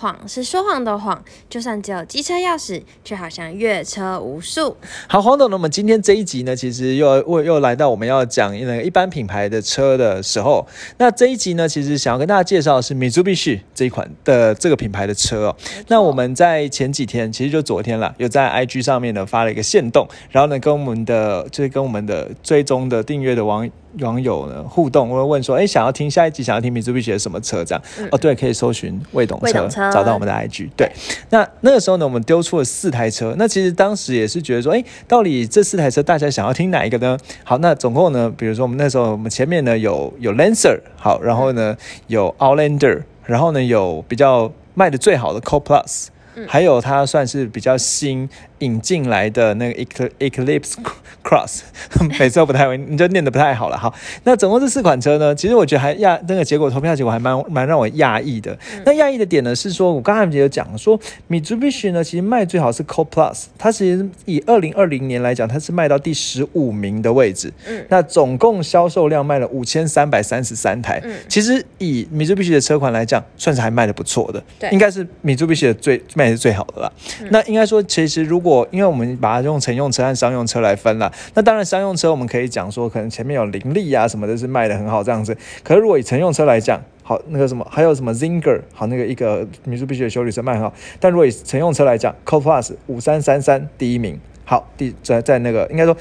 谎是说谎的谎，就算只有机车钥匙，却好像越车无数。好，黄董，那么今天这一集呢，其实又又又来到我们要讲那个一般品牌的车的时候。那这一集呢，其实想要跟大家介绍的是 Mitsubishi 这一款的这个品牌的车哦。那我们在前几天，其实就昨天了，有在 IG 上面呢发了一个线动，然后呢跟我们的就是跟我们的追踪的订阅的网网友呢互动，我会问说，哎，想要听下一集，想要听 Mitsubishi 的什么车？这样哦，对，可以搜寻魏董车，找到我们的 IG。对，那那个时候呢，我们丢出了四台车。那其实当时也是觉得说，哎，到底这四台车大家想要听哪一个呢？好，那总共呢，比如说我们那时候我们前面呢有有 Lancer，好，然后呢有 Outlander，然后呢有比较卖的最好的 Co Plus，还有它算是比较新。引进来的那个 Eclipse Cross，每次都不太会，你就念的不太好了好。那总共这四款车呢，其实我觉得还亚那个结果投票结果还蛮蛮让我讶异的。那讶异的点呢是说，我刚才也有讲说，Mitsubishi 呢其实卖最好是 Co Plus，它其实以二零二零年来讲，它是卖到第十五名的位置。嗯，那总共销售量卖了五千三百三十三台。嗯，其实以 Mitsubishi 的车款来讲，算是还卖的不错的。对，应该是 Mitsubishi 的最卖的最好的啦。那应该说，其实如果我因为我们把它用乘用车和商用车来分了，那当然商用车我们可以讲说，可能前面有林立啊什么的，是卖的很好这样子。可是如果以乘用车来讲，好那个什么，还有什么 Zinger，好那个一个米苏比奇的修理车卖很好。但如果以乘用车来讲，Co Plus 五三三三第一名，好第在在那个应该说。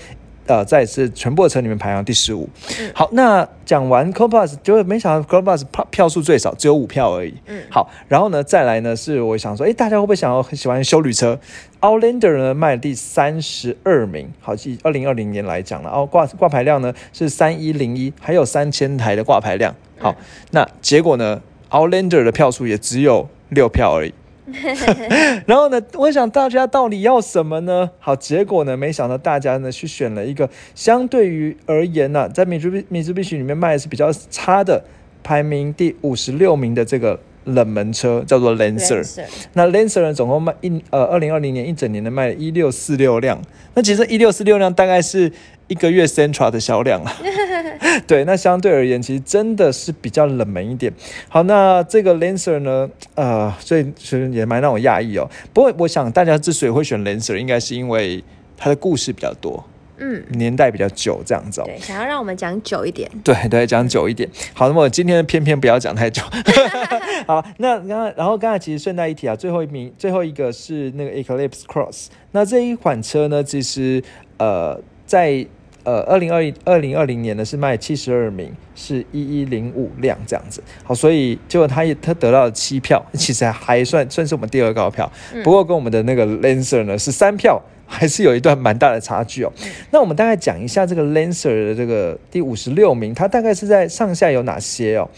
呃，在是全部的车里面排行第十五。好，那讲完 c o p a s 就没想到 c o p a s 票票数最少，只有五票而已。嗯，好，然后呢，再来呢是我想说，哎，大家会不会想要很喜欢修旅车？Outlander 呢卖第三十二名，好，以二零二零年来讲了，哦，挂挂牌量呢是三一零一，还有三千台的挂牌量。好，那结果呢，Outlander 的票数也只有六票而已。然后呢，我想大家到底要什么呢？好，结果呢，没想到大家呢去选了一个相对于而言呢，在米珠米珠必须里面卖的是比较差的，排名第五十六名的这个冷门车叫做 Lancer。那 Lancer 呢，总共卖一呃，二零二零年一整年的卖了一六四六辆。那其实一六四六辆大概是。一个月 Centra 的销量啊，对，那相对而言，其实真的是比较冷门一点。好，那这个 Lancer 呢，呃，所以其实也蛮让我讶异哦。不过，我想大家之所以会选 Lancer，应该是因为它的故事比较多，嗯，年代比较久，这样子。对，想要让我们讲久一点。对对，讲久一点。好，那么今天偏偏不要讲太久。好，那刚刚，然后刚才其实顺带一提啊，最后一名，最后一个是那个 Eclipse Cross。那这一款车呢，其实呃，在呃，二零二一二零二零年呢是卖七十二名，是一一零五辆这样子。好，所以结果他也他得到了七票，其实还算算是我们第二高票。不过跟我们的那个 Lancer 呢是三票，还是有一段蛮大的差距哦。那我们大概讲一下这个 Lancer 的这个第五十六名，它大概是在上下有哪些哦？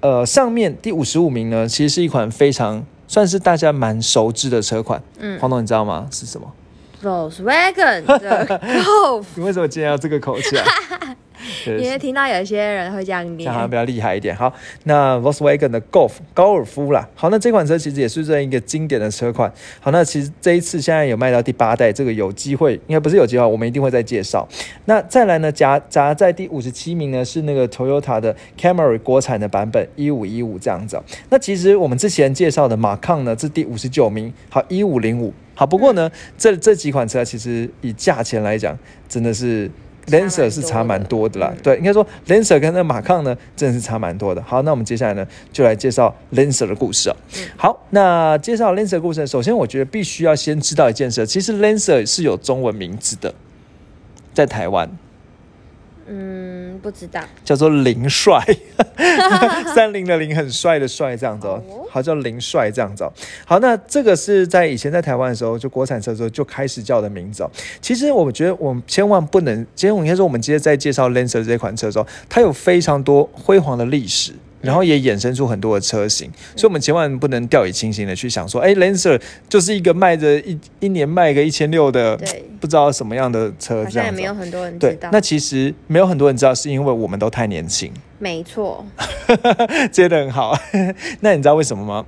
呃，上面第五十五名呢，其实是一款非常算是大家蛮熟知的车款。嗯，黄总你知道吗？是什么？Volkswagen 的 Golf，你为什么今天要这个口气啊？因为听到有些人会这样念，好像比较厉害一点。好，那 Volkswagen 的 Golf 高尔夫啦。好，那这款车其实也是这一个经典的车款。好，那其实这一次现在有卖到第八代，这个有机会，应该不是有机会，我们一定会再介绍。那再来呢，夹夹在第五十七名呢是那个 Toyota 的 Camry 国产的版本一五一五这样子。那其实我们之前介绍的马抗呢是第五十九名，好一五零五。好，不过呢，这这几款车其实以价钱来讲，真的是 Lancer 是差蛮多的啦。对，应该说 Lancer 跟那马抗呢，真的是差蛮多的。好，那我们接下来呢，就来介绍 Lancer 的故事啊。好，那介绍 Lancer 故事，首先我觉得必须要先知道一件事，其实 Lancer 是有中文名字的，在台湾。嗯，不知道，叫做林帅，三菱的林很帅的帅这样子哦，好叫林帅这样子哦。好，那这个是在以前在台湾的时候，就国产车的时候就开始叫的名字哦。其实我觉得我们千万不能，今天我应该说我们今天在介绍 Lancer 这款车的时候，它有非常多辉煌的历史。然后也衍生出很多的车型，所以我们千万不能掉以轻心的去想说，哎，Lancer 就是一个卖着一一年卖个一千六的，不知道什么样的车，这样也没有很多人知道。那其实没有很多人知道，是因为我们都太年轻。没错，接的很好。那你知道为什么吗？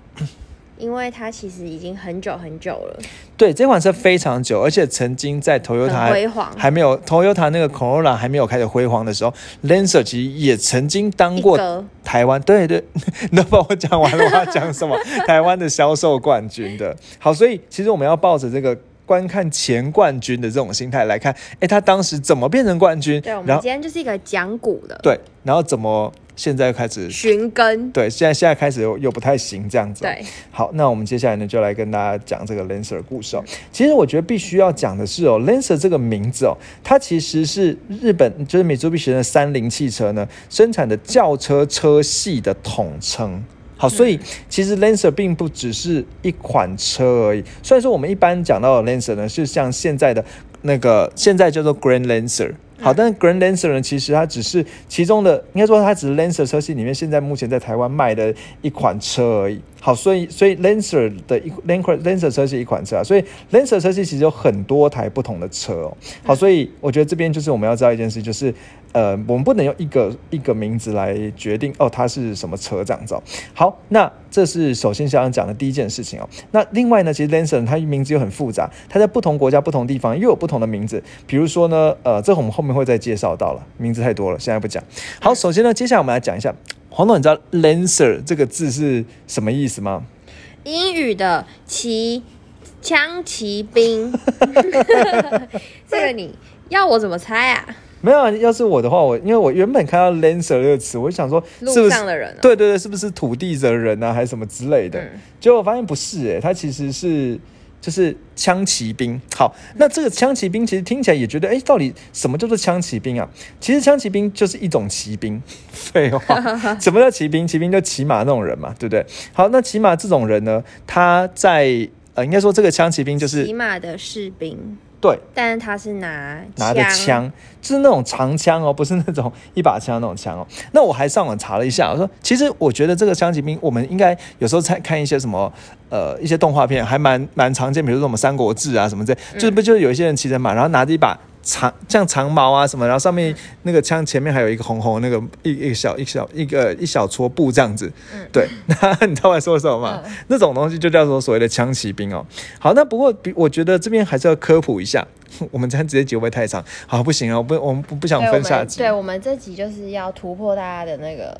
因为它其实已经很久很久了，对，这款车非常久，而且曾经在 Toyota 很还辉煌。还没有 Toyota 那个 Corolla 还没有开始辉煌的时候，Lancer 其实也曾经当过台湾，对对，你都把我讲完了，我要讲什么？台湾的销售冠军的。好，所以其实我们要抱着这个观看前冠军的这种心态来看，哎，他当时怎么变成冠军？对，我们今天就是一个讲股的对，然后怎么现在又开始寻根。对，现在现在开始又又不太行这样子、哦。对，好，那我们接下来呢，就来跟大家讲这个 Lancer 的故事哦。其实我觉得必须要讲的是哦，Lancer 这个名字哦，它其实是日本就是 Mitsubishi 的三菱汽车呢生产的轿车车系的统称。好，所以其实 Lancer 并不只是一款车而已。虽然说我们一般讲到的 Lancer 呢，是像现在的那个现在叫做 Grand Lancer。好，但是 Grand Lancer 呢，其实它只是其中的，应该说它只是 Lancer 车系里面现在目前在台湾卖的一款车而已。好，所以所以 Lancer 的一 Lancer Lancer 车系一款车啊，所以 Lancer 车系其实有很多台不同的车哦。好，所以我觉得这边就是我们要知道一件事，就是呃，我们不能用一个一个名字来决定哦，它是什么车这样子、哦。好，那这是首先想要讲的第一件事情哦。那另外呢，其实 Lancer 它名字又很复杂，它在不同国家、不同地方又有不同的名字。比如说呢，呃，这我们后面会再介绍到了，名字太多了，现在不讲。好，首先呢，接下来我们来讲一下黄总，你知道 Lancer 这个字是什么意思吗？英语的骑枪骑兵，这个你要我怎么猜啊？没有啊，要是我的话，我因为我原本看到 Lancer 这个词，我就想说是路不是上的人、哦，对对对，是不是土地的人啊，还是什么之类的？嗯结果我发现不是、欸，它其实是就是枪骑兵。好，那这个枪骑兵其实听起来也觉得，哎、到底什么叫做枪骑兵啊？其实枪骑兵就是一种骑兵。废话，什么叫骑兵？骑兵就骑马那种人嘛，对不对？好，那骑马这种人呢，他在呃，应该说这个枪骑兵就是骑马的士兵，对但是他是拿拿着枪，就是那种长枪哦，不是那种一把枪那种枪哦。那我还上网查了一下，我说其实我觉得这个枪骑兵，我们应该有时候在看一些什么呃一些动画片，还蛮蛮常见，比如说什么《三国志》啊什么这，就是不就是有一些人骑着马，然后拿着一把。长像长矛啊什么，然后上面那个枪前面还有一个红红那个一一个小一小一个一小撮布这样子，对，那你知道我在说什么吗？嗯那种东西就叫做所谓的枪骑兵哦。好，那不过比我觉得这边还是要科普一下，我们这样直接结会不会太长？好，不行啊，我不我们不不想分下集。对我们这集就是要突破大家的那个，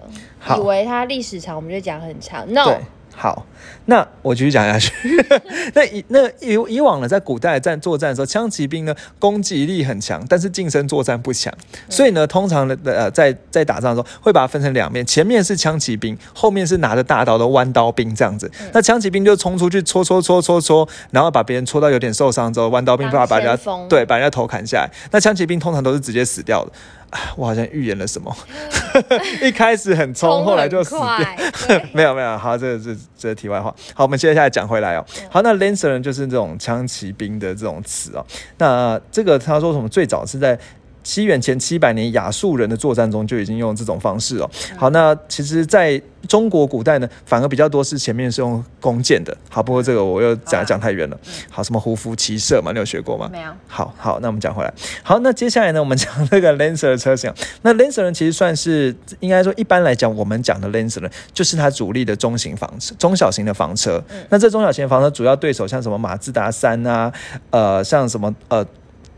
以为它历史长，我们就讲很长。No，好，那我继续讲下去。那以那以以往呢，在古代战作战的时候，枪骑兵呢攻击力很强，但是近身作战不强，所以呢，通常的呃在在打仗的时候会把它分成两面，前面是枪骑兵，后面是拿着大刀的弯刀兵这样子。那枪骑兵就冲出去戳戳戳戳戳，然后把别人戳到有点受伤之后，弯刀兵把当把人家对把人家头砍下来。那枪骑兵通常都是直接死掉的。啊我好像预言了什么，一开始很冲，后来就死掉。没有没有，好，这个是这是题外话。好，我们接下来讲回来哦。好，那 Lancer 呢，就是这种枪骑兵的这种词哦。那这个他说什么？最早是在。西元前七百年，亚述人的作战中就已经用这种方式哦。好，那其实在中国古代呢，反而比较多是前面是用弓箭的。好，不过这个我又讲讲太远了。好，什么胡服骑射嘛，你有学过吗？没有，好好，那我们讲回来。好，那接下来呢，我们讲那个 Lancer 的车型。那 Lancer 呢，其实算是应该说，一般来讲，我们讲的 Lancer 呢，就是它主力的中型房车、中小型的房车。那这中小型的房车主要对手像什么马自达三啊，呃，像什么呃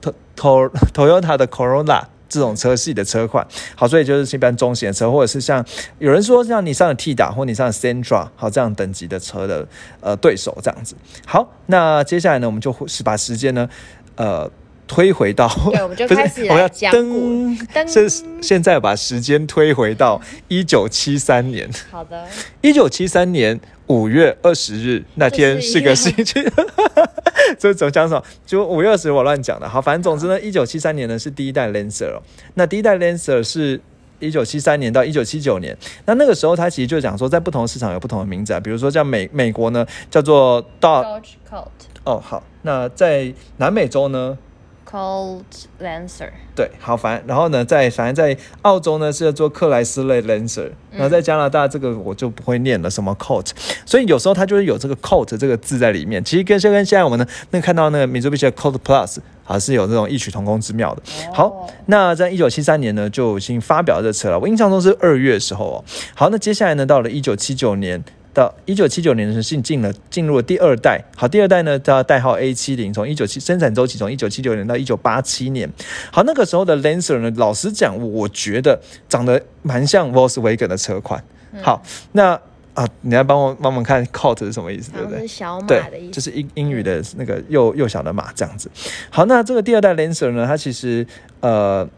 ，To To Toyota 的 Corolla。这种车系的车款，好，所以就是一般中型的车，或者是像有人说像你上的 T 打或你上的 Sentra，好这样等级的车的呃对手这样子。好，那接下来呢，我们就是把时间呢，呃。推回到，对我们就 不是开始我要来讲噔古噔是现在把时间推回到一九七三年，好的，一九七三年五月二十日那天是个星期，这怎么讲什么？就五月二十我乱讲的。好，反正总之呢，一九七三年呢是第一代 Lancer 哦。那第一代 Lancer 是一九七三年到一九七九年。那那个时候它其实就讲说，在不同的市场有不同的名字啊，比如说像美美国呢叫做 Dodge Colt 哦，好，那在南美洲呢？Colt Lancer，对，好烦。然后呢，在反正在澳洲呢是要做克莱斯勒 Lancer，然后在加拿大这个我就不会念了，什么 Colt，所以有时候它就是有这个 Colt 这个字在里面。其实跟就跟现在我们呢那看到那个 Mitsubishi 的 Colt Plus 还是有这种异曲同工之妙的。好，那在一九七三年呢就已经发表这车了，我印象中是二月的时候哦。好，那接下来呢到了一九七九年。到一九七九年的时候进进了进入了第二代。好，第二代呢叫代号 A 七零，从一九七生产周期从一九七九年到一九八七年。好，那个时候的 Lancer 呢，老实讲，我觉得长得蛮像 Volkswagen 的车款。好，那啊，你来帮我帮忙看 Colt 是什么意思，对不对？是小马的意，思。就是英英语的那个幼幼小的马这样子。好，那这个第二代 Lancer 呢，它其实呃。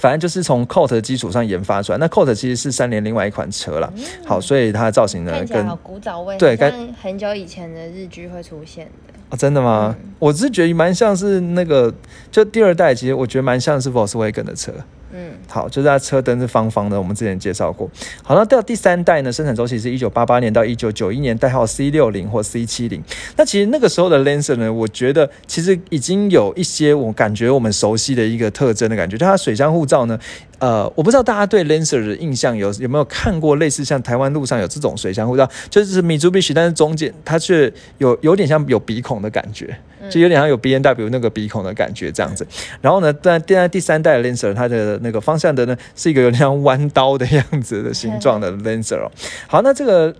反正就是从 Colt 的基础上研发出来，那 Colt 其实是三菱另外一款车啦。好，所以它的造型呢跟古早味，对跟，很久以前的日剧会出现的。哦，真的吗？我是觉得蛮像是那个，就第二代，其实我觉得蛮像是 Volkswagen 的车。嗯，好，就是它车灯是方方的，我们之前介绍过。好，那到第三代呢，生产周期是一九八八年到一九九一年，代号 C 六零或 C 七零。那其实那个时候的 Lancer 呢，我觉得其实已经有一些我感觉我们熟悉的一个特征的感觉，就它水箱护罩呢，呃，我不知道大家对 Lancer 的印象有有没有看过类似像台湾路上有这种水箱护罩，就是米珠必须，但是中间它却有有点像有鼻孔的感觉，就有点像有 B N W 那个鼻孔的感觉这样子。然后呢，在第第三代的 Lancer，它的那个方向的呢是一个有点像弯刀的样子的形状的 Lancer 哦。好，那这个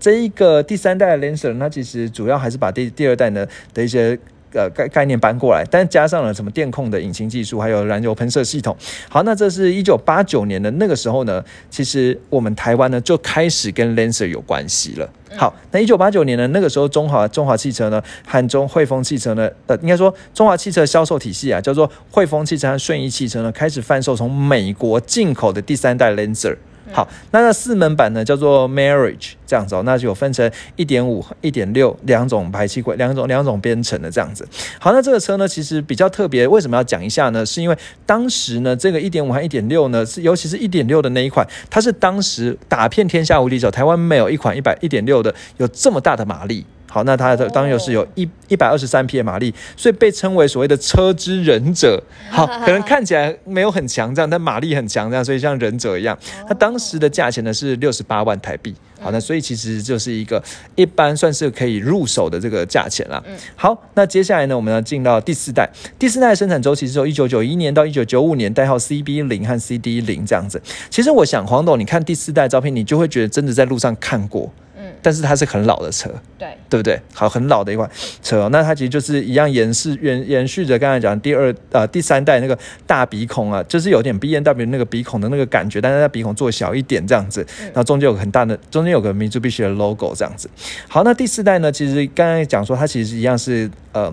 这一个第三代的 Lancer，它其实主要还是把第第二代呢的一些。呃概概念搬过来，但加上了什么电控的引擎技术，还有燃油喷射系统。好，那这是一九八九年的那个时候呢，其实我们台湾呢就开始跟 Lancer 有关系了。好，那一九八九年呢，那个时候中华中华汽车呢和中汇丰汽车呢，呃，应该说中华汽车销售体系啊，叫做汇丰汽车和顺义汽车呢，开始贩售从美国进口的第三代 Lancer。好，那那四门版呢叫做 Marriage 这样子哦，那就有分成一点五、一点六两种排气管，两种两种编程的这样子。好，那这个车呢其实比较特别，为什么要讲一下呢？是因为当时呢这个一点五和一点六呢，是尤其是一点六的那一款，它是当时打遍天下无敌手，台湾没有一款一百一点六的有这么大的马力。好，那它的当然又是有一一百二十三匹的马力，所以被称为所谓的车之忍者。好，可能看起来没有很强这样，但马力很强这样，所以像忍者一样。它当时的价钱呢是六十八万台币。好，那所以其实就是一个一般算是可以入手的这个价钱啦。好，那接下来呢，我们要进到第四代。第四代的生产周期是由一九九一年到一九九五年，代号 CB 零和 CD 零这样子。其实我想，黄董，你看第四代照片，你就会觉得真的在路上看过。嗯，但是它是很老的车，对，对不对？好，很老的一款车、哦，那它其实就是一样延续延延续着刚才讲第二呃第三代那个大鼻孔啊，就是有点 B N W 那个鼻孔的那个感觉，但是它鼻孔做小一点这样子，然后中间有个很大的中间有个 Mitsubishi 的 logo 这样子。好，那第四代呢，其实刚才讲说它其实一样是呃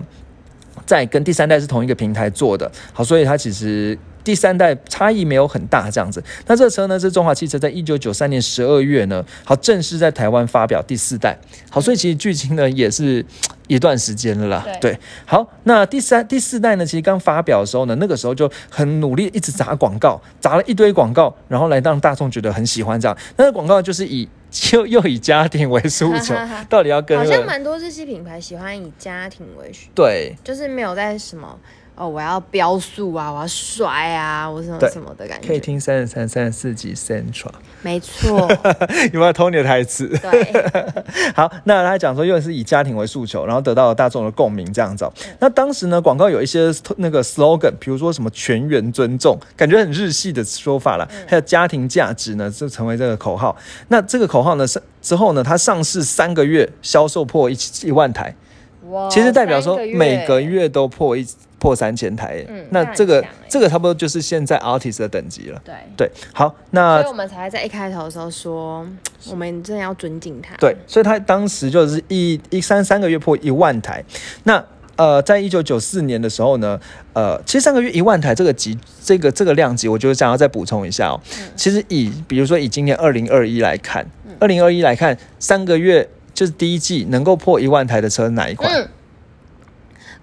在跟第三代是同一个平台做的，好，所以它其实。第三代差异没有很大，这样子。那这车呢是中华汽车在一九九三年十二月呢，好正式在台湾发表第四代。好，所以其实距今呢也是一段时间了啦。对好，那第三、第四代呢，其实刚发表的时候呢，那个时候就很努力，一直砸广告，砸了一堆广告，然后来让大众觉得很喜欢这样。那个广告就是以又又以家庭为诉求，到底要跟、好那个像蛮多日系品牌喜欢以家庭为主，对。就是没有在什么哦，我要飙速啊，我要帅啊，我什么什么的感觉。可以听三十三、三十四集 Central，没错，有没有偷你的台词？对，好，那他讲说又是以家庭为诉求，然后得到了大众的共鸣这样子哦、那当时呢，广告有一些那个 slogan，比如说什么全员尊重，感觉很日系的说法啦，还有家庭价值呢，就成为这个口号。那这个口号呢，是之后呢，它上市三个月销售破一一万台，哇其实代表说每个月都破一破三千台。嗯那这个这个差不多就是现在 artist 的等级了。对。对，好，那所以我们才在一开头的时候说，我们真的要尊敬他。对，所以他当时就是一一三三个月破一万台。那呃，在一九九四年的时候呢，呃，其实上个月一万台这个级，这个这个量级，我就想要再补充一下哦。其实以比如说以今年二零二一来看，二零二一来看，三个月就是第一季能够破一万台的车哪一款？嗯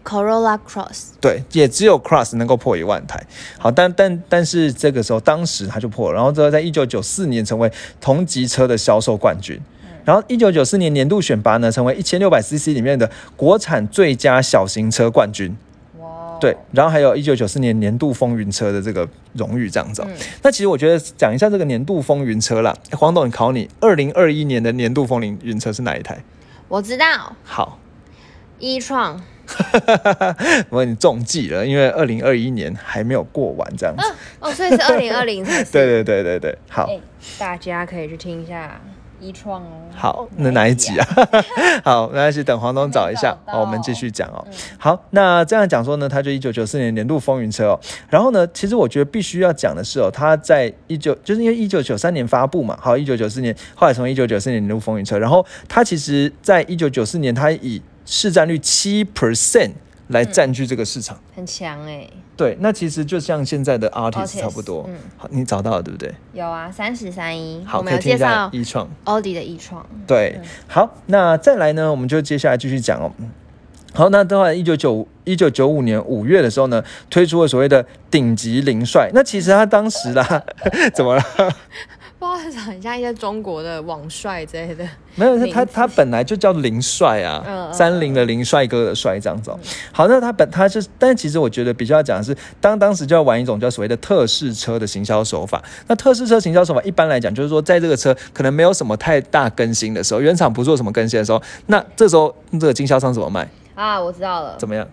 ，Corolla Cross，对，也只有 Cross 能够破一万台。好，但但但是这个时候，当时它就破了，然后之后在一九九四年成为同级车的销售冠军。然后一九九四年年度选拔呢，成为一千六百 CC 里面的国产最佳小型车冠军。哇，对，然后还有一九九四年年度风云车的这个荣誉，这样子哦、嗯。那其实我觉得讲一下这个年度风云车啦，黄董，你考你，二零二一年的年度风云车是哪一台？我知道，好，一创，我问你中计了，因为二零二一年还没有过完，这样子。哦，所以是二零二零才是。对对对对对，好。哎，大家可以去听一下一创哦。好，那哪一集啊？好，没关系，等黄东找一下我们继续讲哦。嗯好，那这样讲说呢，他就一九九四年年度风云车哦。然后呢，其实我觉得必须要讲的是哦，他在一九就是因为一九九三年发布嘛，好，一九九四年后来从一九九四年年度风云车，然后他其实在一九九四年他以市占率七 percent 来占据这个市场。很强哎、对，那其实就像现在的 artist 差不多。嗯好，你找到了对不对？有啊，三十三一，好，我们有可以听一下介绍一创。奥迪的一创，对，好，那再来呢，我们就接下来继续讲哦。嗯好，那的话，一九九一九九五年五月的时候呢，推出了所谓的顶级零帅。那其实他当时啦，怎么了？不知道很像一些中国的网帅之类的。没有，他他他本来就叫林帅啊，三菱的林帅哥的帅这样子、哦。好，那他本他是，但其实我觉得比较讲的是，当当时就要玩一种叫所谓的特试车的行销手法。那特试车行销手法一般来讲，就是说在这个车可能没有什么太大更新的时候，原厂不做什么更新的时候，那这时候这个经销商怎么卖？啊，我知道了，怎么样？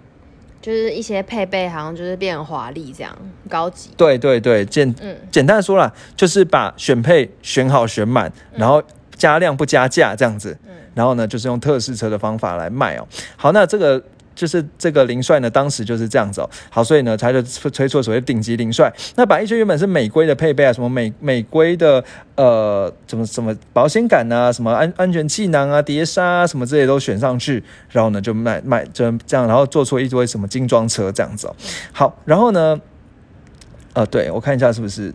就是一些配备好像就是变华丽这样，高级。对对对，简嗯简单的说啦，就是把选配选好选满，然后加量不加价这样子，嗯然后呢就是用特试车的方法来卖哦。好，那这个。就是这个林帅呢，当时就是这样子哦。好，所以呢，他就推出所谓顶级林帅。那把一些原本是美规的配备啊，什么美美规的呃，什么什么保险杆啊，什么安安全气囊啊、碟刹啊，什么这些都选上去，然后呢就卖卖就这样，然后做出一堆什么精装车这样子哦。好，然后呢，呃，对我看一下是不是。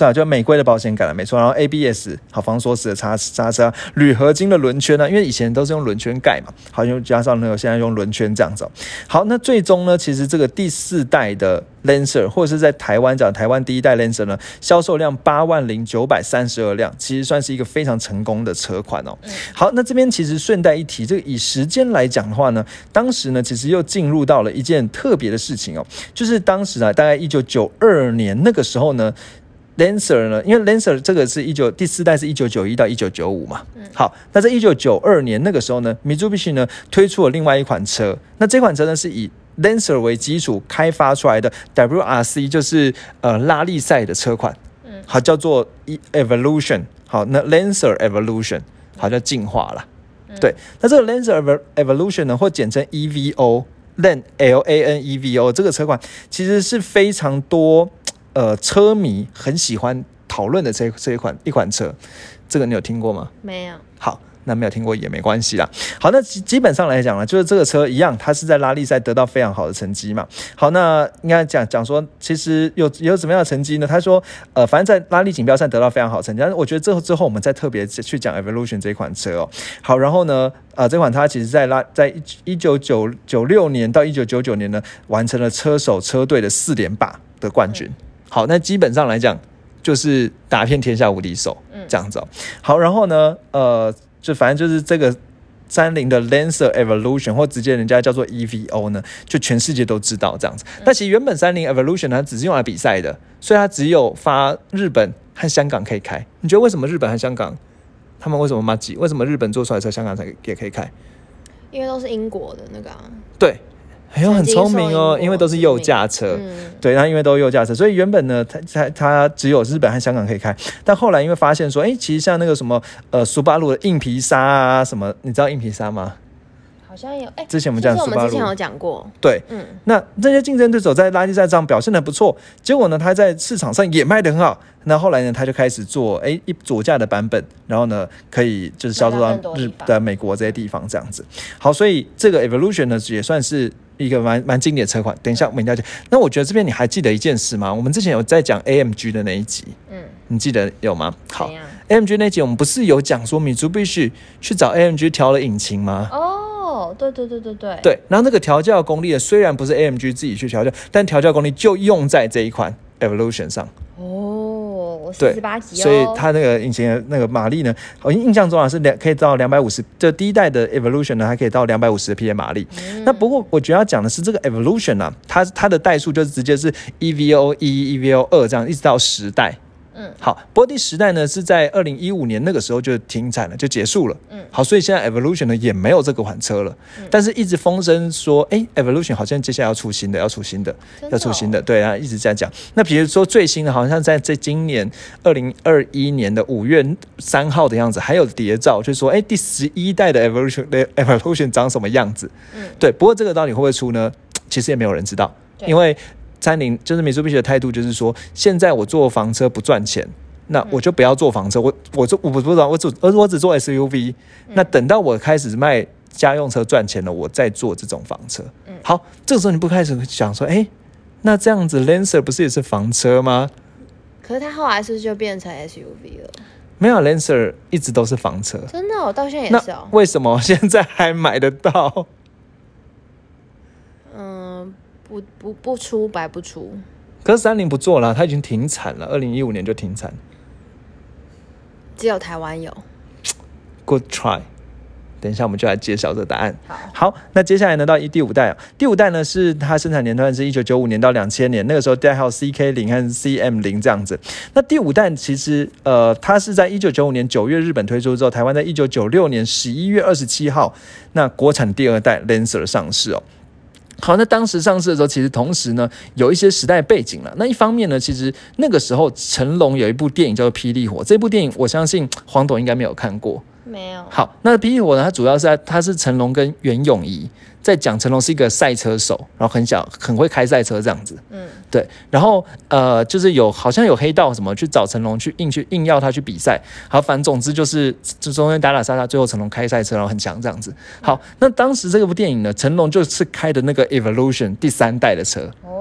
对啊，就美规的保险杆了，没错。然后 ABS 好防锁死的刹刹车，铝合金的轮圈呢，因为以前都是用轮圈盖嘛，好又加上那个现在用轮圈这样子。好，那最终呢，其实这个第四代的 Lancer 或者是在台湾讲台湾第一代 Lancer 呢，销售量八万零九百三十二辆，其实算是一个非常成功的车款哦。好，那这边其实顺带一提，这个以时间来讲的话呢，当时呢其实又进入到了一件特别的事情哦，就是当时啊，大概一九九二年那个时候呢。Lancer 呢，因为 Lancer 这个是一九第四代是一九九一到一九九五嘛，好，那在一九九二年那个时候呢，Mitsubishi 呢推出了另外一款车，那这款车呢是以 Lancer 为基础开发出来的 WRC，就是呃拉力赛的车款，嗯。好叫做 E Evolution，好，那 Lancer Evolution 好叫进化啦，对，那这个 Lancer Evo- Evolution 呢，或简称 EVO。Lan L A N E V O 这个车款其实是非常多呃车迷很喜欢讨论的这这一款一款车，这个你有听过吗？没有，好，那没有听过也没关系啦。好，那基基本上来讲呢，就是这个车一样，它是在拉力赛得到非常好的成绩嘛。好，那应该讲讲说，其实有有怎么样的成绩呢？他说，呃，反正在拉力锦标赛得到非常好成绩，但是我觉得之后之后我们再特别去讲 Evolution 这款车哦。好，然后呢，呃，这款它其实在拉在一九九九六年到一九九九年呢，完成了车手车队的四连霸的冠军。好，那基本上来讲，就是打遍天下无敌手，这样子哦。好，然后呢，呃，就反正就是这个三菱的 Lancer Evolution，或直接人家叫做 EVO 呢，就全世界都知道这样子。那其实原本三菱 Evolution 它只是用来比赛的，所以它只有发日本和香港可以开。你觉得为什么日本和香港他们为什么骂鸡？为什么日本做出来的车香港才也可以开？因为都是英国的那个、啊，对，哎呦，很聪明哦，因为都是右驾车。嗯，对，然后因为都是右驾车，所以原本呢，它它它只有日本和香港可以开，但后来因为发现说，哎，其实像那个什么呃苏巴路的硬皮沙啊，什么，你知道硬皮沙吗？好像有，哎、之前我们其实我讲苏巴路，们之前有讲过，对，嗯，那这些竞争对手在垃圾赛上表现的不错，结果呢，他在市场上也卖的很好。那后来呢，他就开始做哎一左驾的版本，然后呢，可以就是销售到日的美国这些地方这样子。好，所以这个 Evolution 呢也算是一个蛮蛮经典的车款。等一下我们了解。那我觉得这边你还记得一件事吗？我们之前有在讲 AMG 的那一集，嗯，你记得有吗？好，AMG 那集我们不是有讲说米珠必须去找 AMG 调了引擎吗？哦，对对对对对，对，然后那个调教功力呢，虽然不是 AMG 自己去调教，但调教功力就用在这一款 Evolution 上。哦，四对十八集哦，所以它那个引擎的那个马力呢，我印象中啊是两可以到两百五十，这第一代的 Evolution 呢，还可以到两百五十的匹马力。那不过我觉得要讲的是这个 Evolution 啊，它它的代数就是直接是 EVO 一、EVO 二这样，一直到十代。嗯好，不过第十代呢是在二零一五年那个时候就停产了，就结束了。嗯好，所以现在 Evolution 呢也没有这个款车了，嗯但是一直风声说，哎，Evolution 好像接下来要出新的，要出新的，要出新哦的，对啊，一直在讲。那比如说最新的，好像在这今年二零二一年的五月三号的样子，还有谍照，就是说，哎，第十一代的 Evolution 的 Evolution 长什么样子？嗯对，不过这个到底会不会出呢？其实也没有人知道，因为三菱就是美 i 必须的态度就是说，现在我做房车不赚钱。那我就不要做房车，我我做我不知道，我只而我只做 SUV、那等到我开始卖家用车赚钱了，我再做这种房车。嗯好，这个时候你不开始想说，哎、那这样子 Lancer 不是也是房车吗？可是它后来是不是就变成 SUV 了？没有，Lancer 一直都是房车。真的、哦，到现在也那是哦。为什么现在还买得到？嗯，不不不出白不出。可是三菱不做了，它已经停产了，二零一五年就停产。只有台湾有。Good try。等一下，我们就来揭晓这个答案。好，好，那接下来呢，到一第五代啊，第五代呢是它生产年段是一九九五年到两千年，那个时候代号 CK 零和 CM 零这样子。那第五代其实呃，它是在一九九五年九月日本推出之后，台湾在一九九六年十一月二十七号，那国产第二代 Lancer 上市哦。好，那当时上市的时候，其实同时呢有一些时代背景了。那一方面呢，其实那个时候成龙有一部电影叫做《霹雳火》，这部电影我相信黄董应该没有看过。没有。好，那霹雳火呢？它主要是在它是成龙跟袁咏仪在讲成龙是一个赛车手，然后很小很会开赛车这样子。嗯，对，然后呃，就是有好像有黑道什么去找成龙去硬去硬要他去比赛，好，反正总之就是这中间打打杀杀，最后成龙开赛车然后很强这样子。好，那当时这个部电影呢，成龙就是开的那个 Evolution 第三代的车。哦，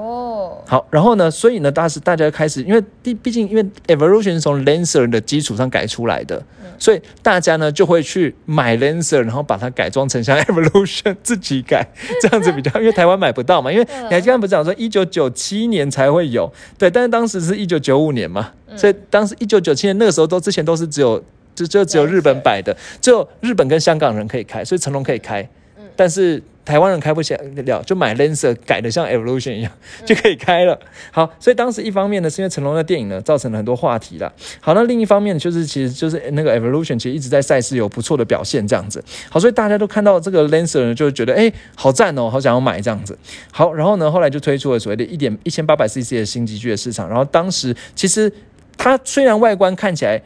好，然后呢，所以呢，当时大家开始，因为毕毕竟因为 Evolution 是从 Lancer 的基础上改出来的，所以大家呢就会去买 Lancer，然后把它改装成像 Evolution 自己改，这样子比较，因为台湾买不到嘛，因为你还刚刚不是讲说一九九七年才会有，对，但是当时是一九九五年嘛，所以当时一九九七年那个时候都之前都是只有就就只有日本摆的，只有日本跟香港人可以开，所以成龙可以开，但是台湾人开不起了，就买 Lancer 改的像 Evolution 一样就可以开了。好，所以当时一方面呢，是因为成龙的电影呢，造成了很多话题啦。好，那另一方面就是其实就是那个 Evolution 其实一直在赛事有不错的表现这样子。好，所以大家都看到这个 Lancer 呢，就会觉得哎、好赞哦，好想要买这样子。好，然后呢，后来就推出了所谓的一点一千八百 CC 的新级距的市场。然后当时其实它虽然外观看起来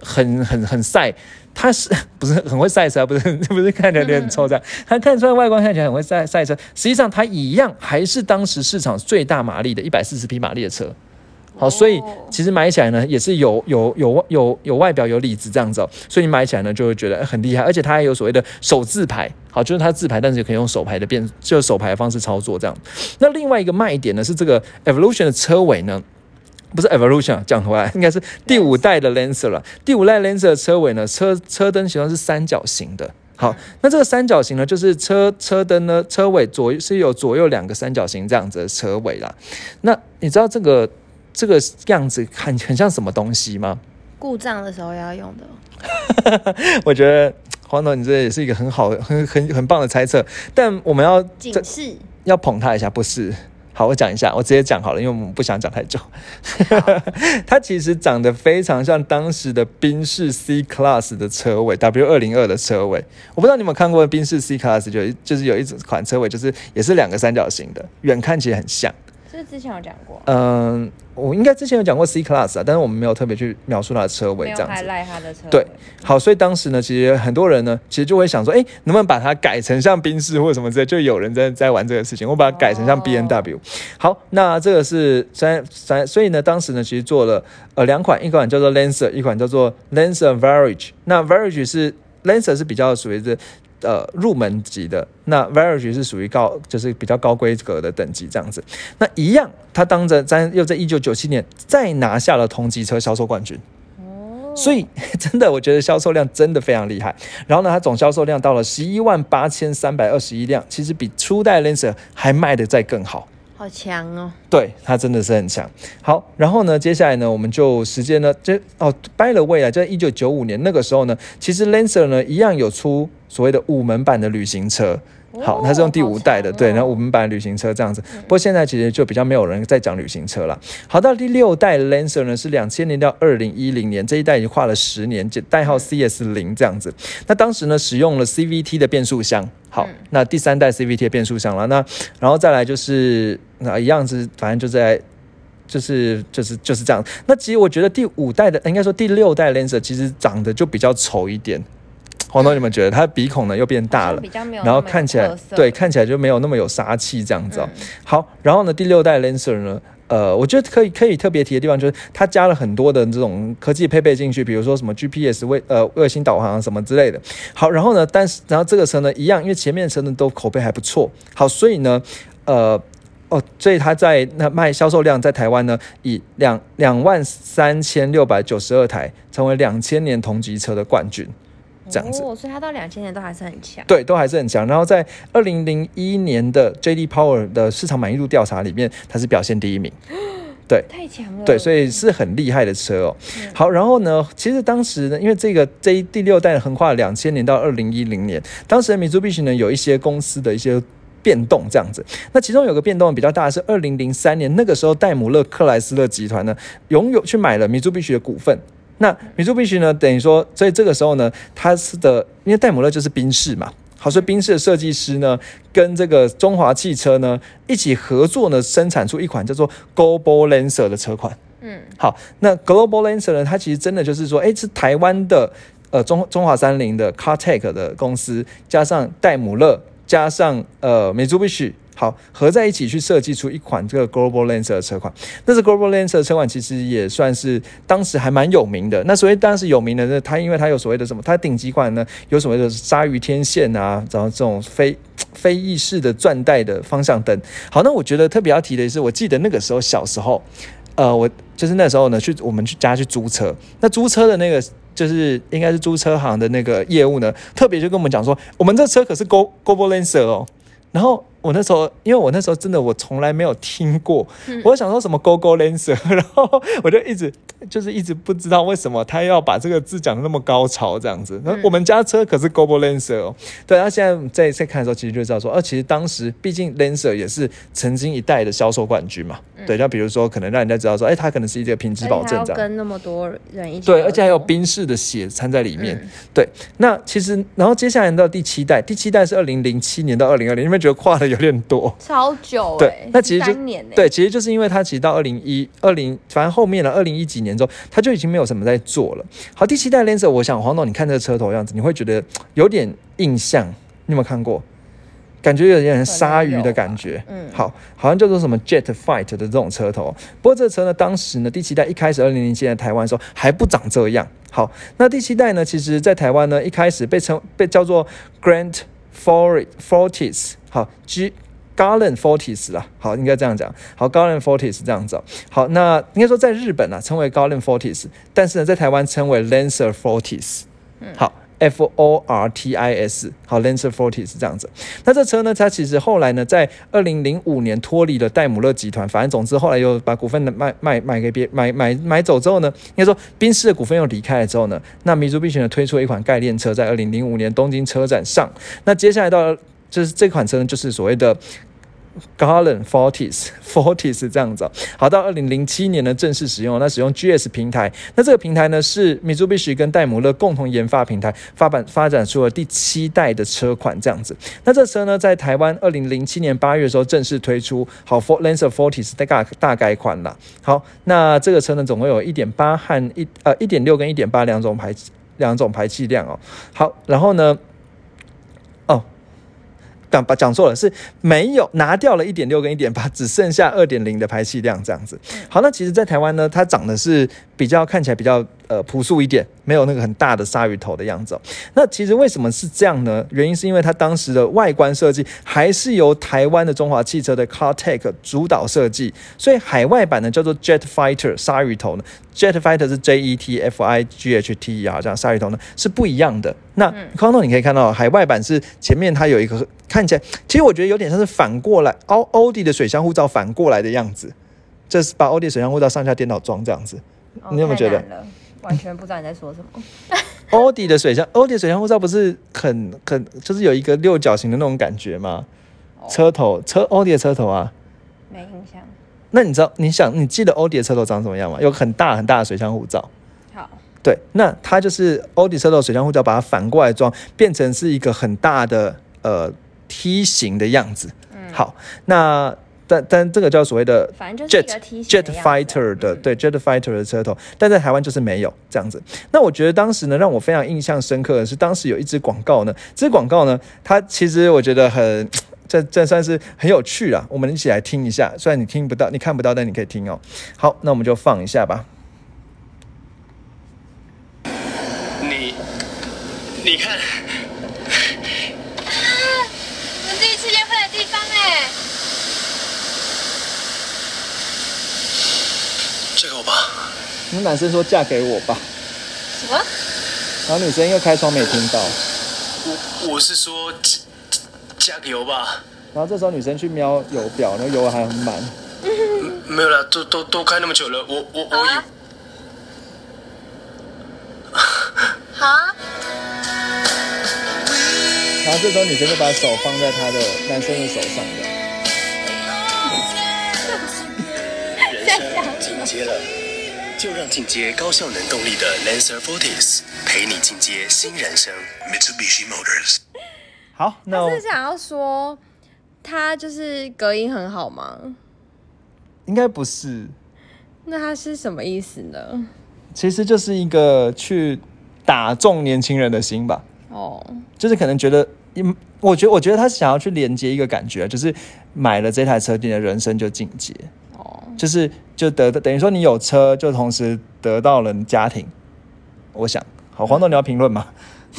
很很很晒。它是 不是很会赛车？不是 不是看起来有点很臭这样。它看出来外观看起来很会赛赛车，实际上它一样还是当时市场最大马力的一百四十匹马力的车。好，所以其实买起来呢也是有有有有有外表有里子这样子哦，所以你买起来呢就会觉得很厉害，而且它还有所谓的手自排，好，就是它自排，但是也可以用手排的变，就手排的方式操作这样。那另外一个卖点呢是这个 Evolution 的车尾呢。不是 Evolution 讲回来，应该是第五代的 Lancer 了。第五代 Lancer 的车尾呢，车车灯形状是三角形的。好，那这个三角形呢，就是车车灯呢，车尾左是有左右两个三角形这样子的车尾啦。那你知道这个这个样子很很像什么东西吗？故障的时候要用的。我觉得黄总，你这也是一个很好、很很很棒的猜测。但我们要警示。要捧他一下，不是？好，我讲一下，我直接讲好了，因为我们不想讲太久。它其实长得非常像当时的宾士 C Class 的车尾，W 二零二的车尾。我不知道你有没有看过宾士 C Class，就就是有一款车尾，就是也是两个三角形的，远看起来很像。这之前有讲过，嗯，我应该之前有讲过 C Class 啊，但是我们没有特别去描述它的车尾这样子。赖它的车尾。对，好，所以当时呢，其实很多人呢，其实就会想说，哎，能不能把它改成像宾士或者什么之类，就有人在在玩这个事情，我把它改成像 B N W。好，那这个是三三，所以呢，当时呢，其实做了呃两款，一款叫做 Lancer，一款叫做 Lancer Varage。那 Varage 是 Lancer 是比较属于是。呃，入门级的那 Verage 是属于高，就是比较高规格的等级这样子。那一样，他当着在又在一九九七年再拿下了同级车销售冠军。哦，所以真的，我觉得销售量真的非常厉害。然后呢，它总销售量到了十一万八千三百二十一辆，其实比初代 Lancer 还卖的再更好。好强哦。对，它真的是很强。好，然后呢，接下来呢，我们就时间呢，这哦掰了位啊，在一九九五年那个时候呢，其实 Lancer 呢一样有出所谓的五门版的旅行车。好，它是用第五代的，对，然后五门版旅行车这样子。不过现在其实就比较没有人在讲旅行车了。好，到第六代的 Lancer 呢是两千年到二零一零年，这一代已经跨了十年，代号 CS 零这样子。那当时呢使用了 CVT 的变速箱。好，那第三代 CVT 的变速箱了，那然后再来就是那一样是，反正就在。就是就是就是这样。那其实我觉得第五代的，应该说第六代 Lancer 其实长得就比较丑一点。黄总，你们觉得它的鼻孔呢又变大了比？较没有然后看起来对，看起来就没有那么有杀气这样子哦。嗯好，然后呢，第六代 Lancer 呢，呃，我觉得可以可以特别提的地方就是它加了很多的这种科技配备进去，比如说什么 GPS 卫呃卫星导航什么之类的。好，然后呢，但是然后这个车呢一样，因为前面的车呢都口碑还不错，好，所以呢，呃。哦，所以它在那卖销售量在台湾呢，以两两万三千六百九十二台，成为两千年同级车的冠军，这样子。哦，所以它到两千年都还是很强。对，都还是很强。然后在二零零一年的 JD Power 的市场满意度调查里面，它是表现第一名。对太强了。对，所以是很厉害的车哦。好，然后呢，其实当时呢，因为这个这一第六代横跨两千年到二零一零年，当时的 Mitsubishi 呢有一些公司的一些。变动这样子，那其中有个变动比较大的是二零零三年，那个时候戴姆勒克莱斯勒集团呢拥有去买了 Mitsubishi 的股份，那 Mitsubishi 呢，等于说，所以这个时候呢，它是的，因为戴姆勒就是宾士嘛，好，所以宾士的设计师呢，跟这个中华汽车呢一起合作呢，生产出一款叫做 Global Lancer 的车款。嗯，好，那 Global Lancer 呢，它其实真的就是说，哎，是台湾的呃中中华三菱的 CarTech 的公司，加上戴姆勒，加上呃 Mitsubishi。好，合在一起去设计出一款这个 Global Lancer 的车款。那这 Global Lancer 的车款其实也算是当时还蛮有名的。那所谓当时有名的呢，它因为它有所谓的什么，它顶级款呢有所谓的鲨鱼天线啊，然后这种非非翼式的钻带的方向灯。好，那我觉得特别要提的是，我记得那个时候小时候，呃，我就是那时候呢，去我们去家去租车，那租车的那个就是应该是租车行的那个业务呢，特别就跟我们讲说，我们这车可是 Go Global Lancer 哦。然后我那时候，因为我那时候真的我从来没有听过，我想说什么 Go Go Lancer，然后我就一直就是一直不知道为什么他要把这个字讲的那么高潮这样子。那、我们家车可是 Go Go Lancer 哦，对。那现在在在看的时候，其实就知道说，哦，其实当时毕竟 Lancer 也是曾经一代的销售冠军嘛，对。那比如说可能让人家知道说，哎，他可能是一个品质保证而且这样。跟那么多人一起对，而且还有作宾士的血掺在里面。嗯对，那其实然后接下来到第七代，第七代是二零零七年到二零二零，你们觉得跨的有点多？超久对欸那其实就三年呢。对，其实就是因为它其实到二零一二零，反正后面了二零一几年之后，它就已经没有什么在做了。好，第七代 Lancer，我想黄董，你看这个车头样子，你会觉得有点印象，你有没有看过？感觉有点鲨鱼的感觉，嗯好，好像叫做什么 Jet Fight 的这种车头。不过这个车呢，当时呢，第七代一开始二零零七年台湾的时候还不长这样。好，那第七代呢，其实在台湾呢，一开始被称被叫做 Grand For Fortis，好 G。Garland Fortis 啦，好，应该这样讲。好，Garland Fortis 这样子哦、好，那应该说在日本啊，称为 Garland Fortis，但是呢，在台湾称为 Lancer Fortis。好。F O R T I S，好，Lancer Fortis 这样子。那这车呢，它其实后来呢，在二零零五年脱离了戴姆勒集团，反正总之后来又把股份的卖卖卖给别买买买走之后呢，应该说宾士的股份又离开了之后呢，那 Mitsubishi 呢推出了一款概念车，在二零零五年东京车展上。那接下来到就是这款车呢，就是所谓的 Garland Fortis Fortis 这样子、好，到二零零七年呢正式使用，那使用 GS 平台，那这个平台呢是 Mitsubishi 跟戴姆勒共同研发平台，发展发展出了第七代的车款这样子。那这车呢在台湾二零零七年八月的时候正式推出，好 For Lancer Fortis 的大大改款啦。好，那这个车呢总共有一点八和一呃一点六跟一点八两种排两种排气量哦。好，然后呢，哦。讲把讲错了，是没有拿掉了一点六跟一点八，只剩下二点零的排气量这样子。好，那其实，在台湾呢，它长的是比较看起来比较呃朴素一点，没有那个很大的鲨鱼头的样子、哦。那其实为什么是这样呢？原因是因为它当时的外观设计还是由台湾的中华汽车的 CarTech 主导设计，所以海外版呢叫做 Jet Fighter 鲨鱼头呢，Jet Fighter 是 J E T F I G H T E R 这样鲨鱼头呢是不一样的。那康头你可以看到，海外版是前面它有一个看起来，其实我觉得有点像是反过来，欧奥迪的水箱护罩反过来的样子，这是把欧迪水箱护罩上下颠倒装这样子。哦你有没有觉得完全不知道你在说什么。奥迪的水箱，奥迪的水箱护罩不是很很就是有一个六角形的那种感觉吗？车头车奥迪的车头啊，没印象。那你知道你想你记得奥迪的车头长什么样吗？有很大很大的水箱护罩。好，对，那它就是奥迪车头水箱护罩，把它反过来装，变成是一个很大的呃梯形的样子。嗯，好，那但但这个叫所谓的 Jet Jet Fighter 的嗯对 Jet Fighter 的车头，但在台湾就是没有这样子。那我觉得当时呢，让我非常印象深刻的是，当时有一支广告呢，这支广告呢，它其实我觉得很。这这算是很有趣啦，我们一起来听一下。虽然你听不到，你看不到，但你可以听哦。好，那我们就放一下吧。你，你看，我们第一次约会的地方哎，这个我吧，那男生说嫁给我吧，什么？然后女生因为开窗没听到，我我是说加加个油吧，然后这时候女生去瞄油表，那个油还很满。没有啦，都都都开那么久了，我我我以好啊？好啊，然后这时候女生就把手放在他的男生的手上的。人生进阶了，就让进阶高效能动力的 Lancer Fortis 陪你进阶新人生。Mitsubishi Motors。好，那我是想要说它就是隔音很好吗？应该不是，那它是什么意思呢？其实就是一个去打中年轻人的心吧，哦，就是可能觉得，嗯，我觉得我觉得他想要去连接一个感觉，就是买了这台车，你的人生就进阶，哦，就是就得等于说你有车，就同时得到了家庭。我想，好，黄豆你要评论吗？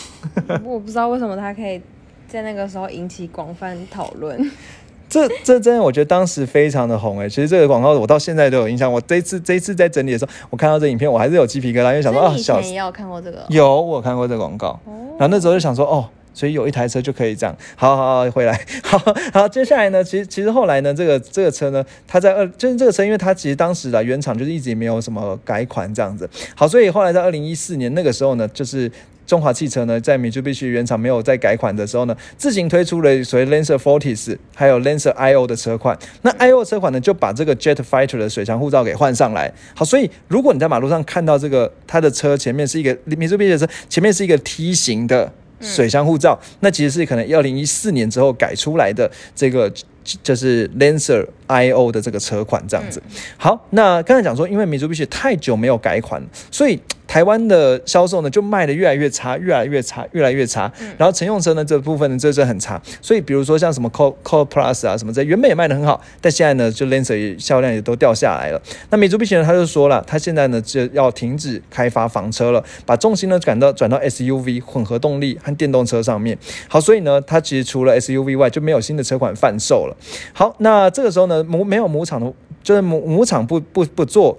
我不知道为什么他可以在那个时候引起广泛讨论。这这真的，我觉得当时非常的红诶、其实这个广告我到现在都有印象。我这一次这一次在整理的时候，我看到这影片，我还是有鸡皮疙瘩，因为想说啊，小以也有看过这个？有我有看过这个广告，然后那时候就想说哦。所以有一台车就可以这样，好好好，回来，好好。接下来呢，其实其实后来呢，这个这个车呢，它在二就是这个车，因为它其实当时的原厂就是一直没有什么改款这样子。好，所以后来在二零一四年那个时候呢，就是中华汽车呢，在米其林原厂没有再改款的时候呢，自行推出了所谓 Lancer Fortis 还有 Lancer IO 的车款。那 IO 车款呢，就把这个 Jet Fighter 的水箱护罩给换上来。好，所以如果你在马路上看到这个它的车前面是一个 Mitsubishi 的车前面是一个梯形的。水箱护照，那其实是可能二零一四年之后改出来的这个，就是 Lancer IO 的这个车款这样子。好，那刚才讲说，因为 Mitsubishi 太久没有改款，所以台湾的销售呢就卖的越来越差，越来越差，越来越差。然后乘用车呢这部分呢这是很差，所以比如说像什么 Co Co Plus 啊什么这原本也卖的很好，但现在呢就 Lancer 也销量也都掉下来了。那 Mitsubishi 呢他就说了，他现在呢就要停止开发房车了，把重心呢转到转到 SUV 混合动力和电动车上面。好，所以呢它其实除了 SUV 外就没有新的车款贩售了。好，那这个时候呢母没有母厂的，就是母母厂不不不做。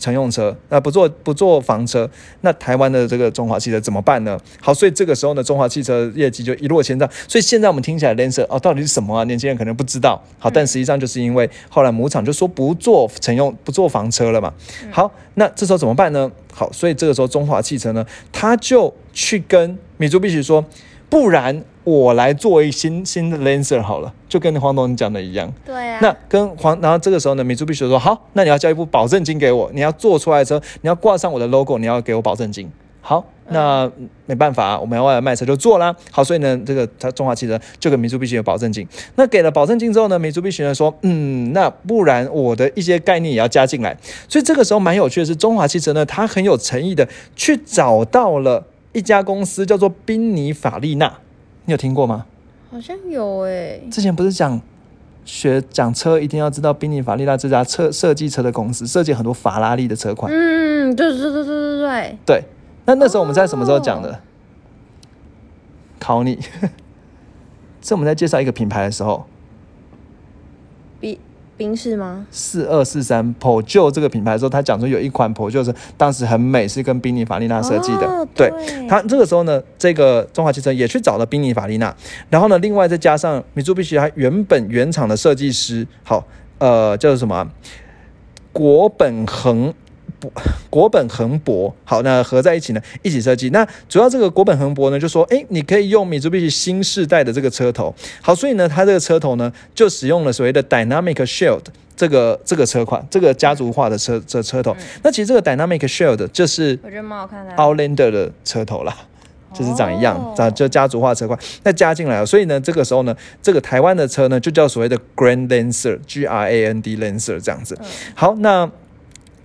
乘用车，那不做不做房车，那台湾的这个中华汽车怎么办呢？好，所以这个时候呢，中华汽车业绩就一落千丈。所以现在我们听起来 Lancer 哦，到底是什么啊？年轻人可能不知道。好，但实际上就是因为后来母厂就说不做乘用不做房车了嘛。好，那这时候怎么办呢？好，所以这个时候中华汽车呢，他就去跟米珠必须说，不然我来做一新新的 Lancer 好了，就跟黄董讲的一样。对啊，那跟黄，然后这个时候呢，米珠必须说好，那你要交一部保证金给我，你要做出来的车，你要挂上我的 logo，你要给我保证金。好，那嗯没办法、我们要卖车就做啦。好，所以呢，这个他中华汽车就给米珠必须有保证金。那给了保证金之后呢，米珠必须呢说，嗯，那不然我的一些概念也要加进来。所以这个时候蛮有趣的是，中华汽车呢，它很有诚意的去找到了一家公司，叫做宾尼法利纳。你有听过吗？好像有哎、之前不是讲学讲车一定要知道宾尼法利纳这家车设计车的公司，设计很多法拉利的车款。嗯，对对对对对对，对，那那时候我们在什么时候讲的？考你，这我们在介绍一个品牌的时候，宾宾士吗？四二四三 Peugeot 这个品牌的时候，他讲说有一款 Peugeot 是当时很美，是跟宾尼法利娜设计的。哦对对他这个时候呢，这个中华汽车也去找了宾尼法利娜，然后呢，另外再加上米珠必须它原本原厂的设计师，好，呃，叫做什么啊、国本恒博国本恒博，好，那合在一起呢，一起设计。那主要这个国本恒博呢，就说，诶，你可以用 Mitsubishi 新世代的这个车头，好，所以呢，它这个车头呢，就使用了所谓的 Dynamic Shield 这个这个车款，这个家族化的车这车头。那其实这个 Dynamic Shield 就是我觉得蛮好看的啊。Outlander 的车头啦。就是长一样哦，长就家族化车款，那加进来了，所以呢，这个时候呢，这个台湾的车呢，就叫所谓的 Grand Lancer，G R A N D Lancer 这样子。好，那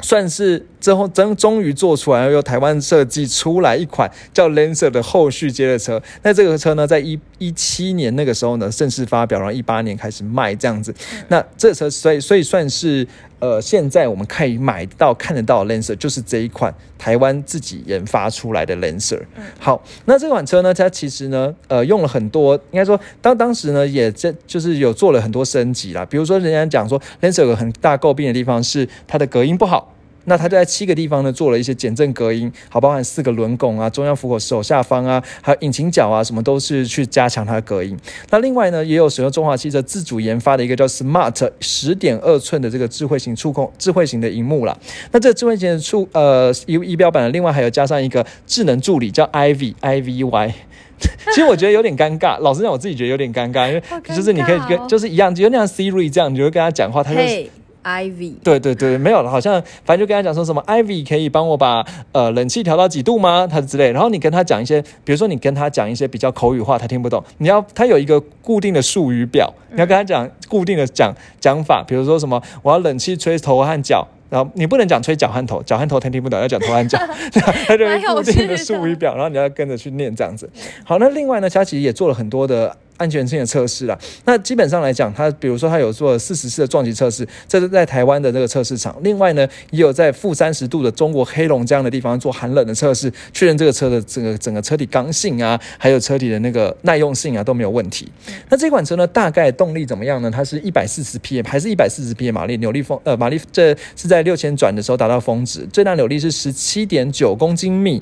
算是之后终终于做出来了，由台湾设计出来一款叫 Lancer 的后续接的车。那这个车呢，在一一七年那个时候呢，正式发表，然后一八年开始卖这样子。那这车所以所以算是呃，现在我们可以买到看得到的 Lancer，就是这一款台湾自己研发出来的 Lancer。好，那这款车呢，它其实呢，呃，用了很多，应该说当当时呢，也这就是有做了很多升级啦。比如说，人家讲说 Lancer 有个很大诟病的地方是它的隔音不好。那它就在七个地方呢做了一些减震隔音，好，包含四个轮拱啊、中央扶手手下方啊，还有引擎角啊，什么都是去加强它的隔音。那另外呢，也有使用中华汽车自主研发的一个叫 Smart 十点二寸的这个智慧型触控、智慧型的荧幕啦。那这个智慧型的触呃仪仪表板呢，另外还有加上一个智能助理叫 Ivy I V Y。其实我觉得有点尴尬，老实讲，我自己觉得有点尴尬，因为就是你可以跟哦就是一样，有点像 Siri 这样，你就会跟他讲话，他就嘿，Ivy，对对对，没有了，好像反正就跟他讲说什么，Ivy 可以帮我把呃冷气调到几度吗？他之类，然后你跟他讲一些，比如说你跟他讲一些比较口语化，他听不懂，你要他有一个固定的术语表，你要跟他讲固定的讲讲法，比如说什么我要冷气吹头和脚。然后你不能讲吹脚和头，脚和头他听不懂，要讲头和脚，他就固定的术语表，然后你要跟着去念这样子。好，那另外呢，他其实也做了很多的安全性的测试啦。那基本上来讲，它比如说它有做四十次的撞击测试，这是在台湾的这个测试场。另外呢，也有在负三十度的中国黑龙江的地方做寒冷的测试，确认这个车的这个整个车体刚性啊，还有车体的那个耐用性啊都没有问题。那这款车呢，大概动力怎么样呢？它是一百四十匹，还是一百四十匹马力？扭力峰呃马力这是在六千转的时候达到峰值，最大扭力是十七点九公斤米。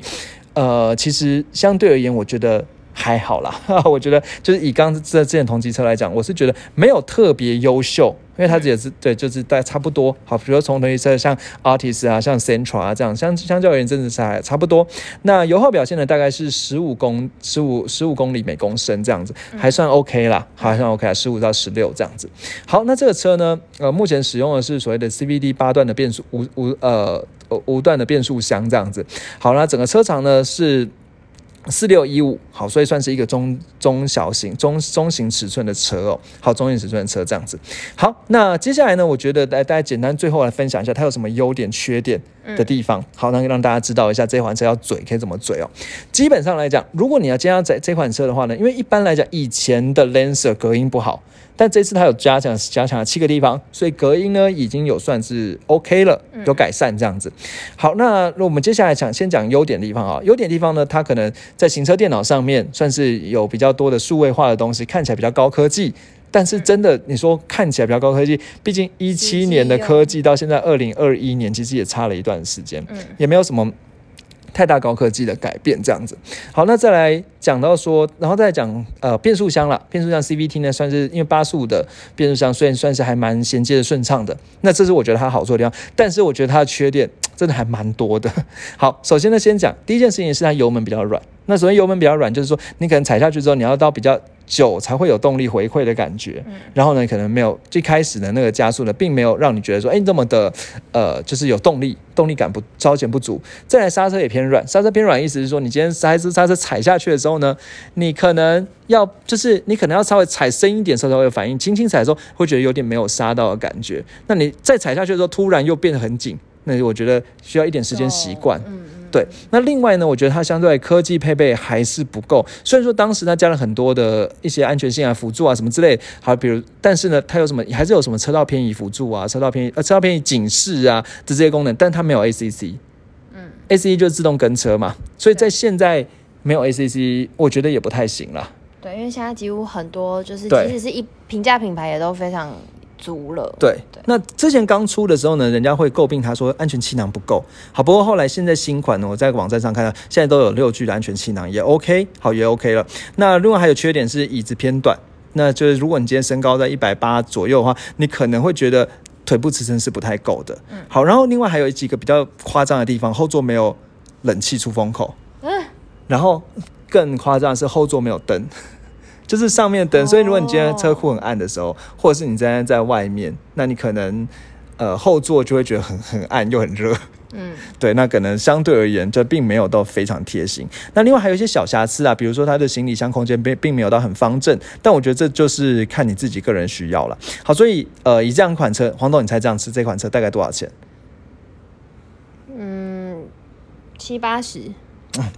呃，其实相对而言，我觉得还好啦。我觉得就是以刚这之前同级车来讲，我是觉得没有特别优秀，因为它也是对，就是大概差不多。好，比如说从同级车像 Artis 啊、像 Central 啊这样，相相较而言真的是还差不多。那油耗表现呢，大概是十五公十五十五公里每公升这样子，还算 OK 啦，还算 OK 啊，十五到十六这样子。好，那这个车呢，呃，目前使用的是所谓的 CVD 八段的变速无无呃呃无段的变速箱这样子。好，那整个车长呢是。四六一五，好，所以算是一个中中小型、中中型尺寸的车哦。好，中型尺寸的车这样子。好，那接下来呢，我觉得来大家简单最后来分享一下它有什么优点、缺点的地方。好，那让大家知道一下这款车要嘴可以怎么嘴哦。基本上来讲，如果你要今天要在这款车的话呢，因为一般来讲以前的 Lancer 隔音不好，但这次它有加强加强了七个地方，所以隔音呢已经有算是 OK 了，有改善这样子。好，那我们接下来讲先讲优点的地方啊。优点地方呢，它可能在行车电脑上面算是有比较多的数位化的东西，看起来比较高科技。但是真的，你说看起来比较高科技，毕竟一七年的科技到现在二零二一年，其实也差了一段时间，也没有什么太大高科技的改变，这样子。好，那再来讲到说，然后再讲呃变速箱啦，变速箱 CVT 呢，算是因为八速的变速箱，虽然算是还蛮衔接的顺畅的，那这是我觉得它好处的地方，但是我觉得它的缺点真的还蛮多的。好，首先呢，先讲第一件事情是它油门比较软。那首先油门比较软，就是说你可能踩下去之后，你要到比较久才会有动力回馈的感觉。然后呢，可能没有最开始的那个加速呢，并没有让你觉得说，哎，这么的呃，就是有动力，动力感不稍显不足。再来刹车也偏软，刹车偏软意思是说，你今天刹车刹车踩下去的时候呢，你可能要就是你可能要稍微踩深一点时候才会有反应，轻轻踩的时候会觉得有点没有刹到的感觉。那你再踩下去的时候，突然又变得很紧，那我觉得需要一点时间习惯。嗯对，那另外呢，我觉得它相对科技配备还是不够。虽然说当时它加了很多的一些安全性啊、辅助啊什么之类，好，比如，但是呢，它有什么还是有什么车道偏移辅助啊、车道偏移呃车道偏移警示啊的这些功能，但它没有 ACC。嗯，ACC 就是自动跟车嘛，所以在现在没有 ACC，我觉得也不太行了。对，因为现在几乎很多就是，对即使是一平价品牌也都非常足了。对对，那之前刚出的时候呢，人家会诟病他说安全气囊不够。好，不过后来现在新款呢，我在网站上看到，现在都有六具的安全气囊，也 OK，好也 OK 了。那另外还有缺点是椅子偏短，那就是如果你今天身高在一百八左右的话，你可能会觉得。腿部支撑是不太够的。好，然后另外还有几个比较夸张的地方，后座没有冷气出风口，嗯，然后更夸张的是后座没有灯，就是上面的灯。所以如果你今天车库很暗的时候，或者是你今天在外面，那你可能呃后座就会觉得很很暗又很热。嗯，对，那可能相对而言，这并没有到非常贴心。那另外还有一些小瑕疵啊，比如说它的行李箱空间并并没有到很方正，但我觉得这就是看你自己个人需要了。好，所以呃，以这样一款车，黄董，你猜这样吃这款车大概多少钱？嗯，七八十，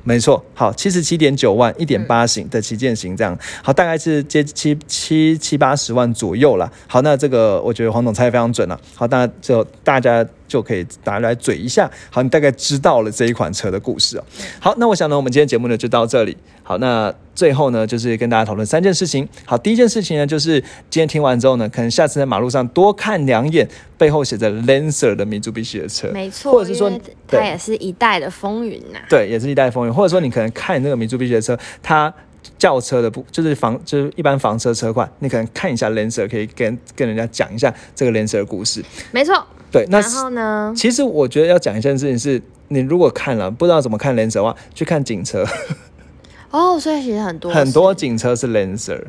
没错，好，七十七点九万，一点八型的旗舰型这样，好，大概是接七七七八十万左右了。好，那这个我觉得黄总猜得非常准了。好，大家就大家就可以大家来嘴一下，好，你大概知道了这一款车的故事哦。好，那我想呢，我们今天节目呢就到这里。好，那最后呢，就是跟大家讨论三件事情。好，第一件事情呢，就是今天听完之后呢，可能下次在马路上多看两眼背后写着 Lancer 的米珠必须的车，没错，或者是说它也是一代的风云呐、对，也是一代风云，或者说你可能看那个米珠必须的车，它轿车的不就是房就是一般房车车款，你可能看一下 Lancer，可以跟跟人家讲一下这个 Lancer 的故事。没错。对，那然后呢？其实我觉得要讲一件事情是，你如果看了不知道怎么看 Lancer 的话，去看警车，哦，所以其实很多很多警车是 Lancer。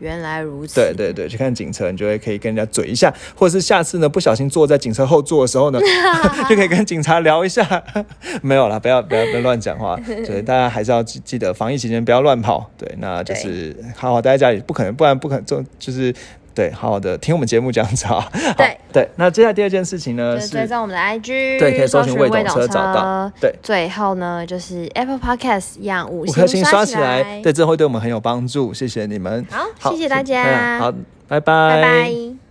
原来如此。对对对，去看警车，你就会可以跟人家嘴一下，或者是下次呢不小心坐在警车后座的时候呢，就可以跟警察聊一下。没有啦，不要不要不要乱讲话，对，大家还是要记记得防疫期间不要乱跑。对，那就是好好待在家里，不可能，不然不可能就就是。对，好好的听我们节目这样子啊。对。对，那接下来第二件事情呢就是追踪我们的 IG，对可以搜寻寻未懂懂车。找到。对。最后呢，就是 Apple Podcast 一样五五颗星刷刷起来，对，这会对我们很有帮助，谢谢你们。好谢谢大家好，拜，拜。拜拜。